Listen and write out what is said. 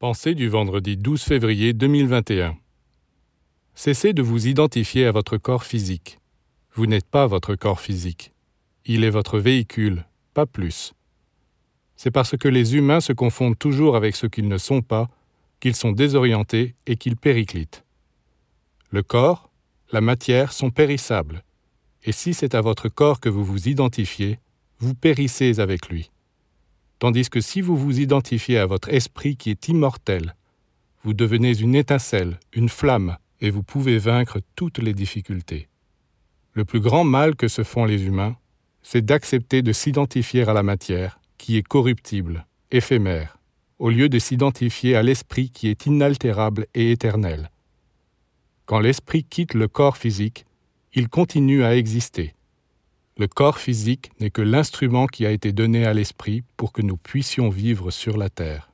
Pensée du vendredi 12 février 2021. Cessez de vous identifier à votre corps physique. Vous n'êtes pas votre corps physique. Il est votre véhicule, pas plus. C'est parce que les humains se confondent toujours avec ce qu'ils ne sont pas qu'ils sont désorientés et qu'ils périclitent. Le corps, la matière sont périssables, et si c'est à votre corps que vous vous identifiez, vous périssez avec lui tandis que si vous vous identifiez à votre esprit qui est immortel, vous devenez une étincelle, une flamme, et vous pouvez vaincre toutes les difficultés. Le plus grand mal que se font les humains, c'est d'accepter de s'identifier à la matière, qui est corruptible, éphémère, au lieu de s'identifier à l'esprit qui est inaltérable et éternel. Quand l'esprit quitte le corps physique, il continue à exister, le corps physique n'est que l'instrument qui a été donné à l'esprit pour que nous puissions vivre sur la terre.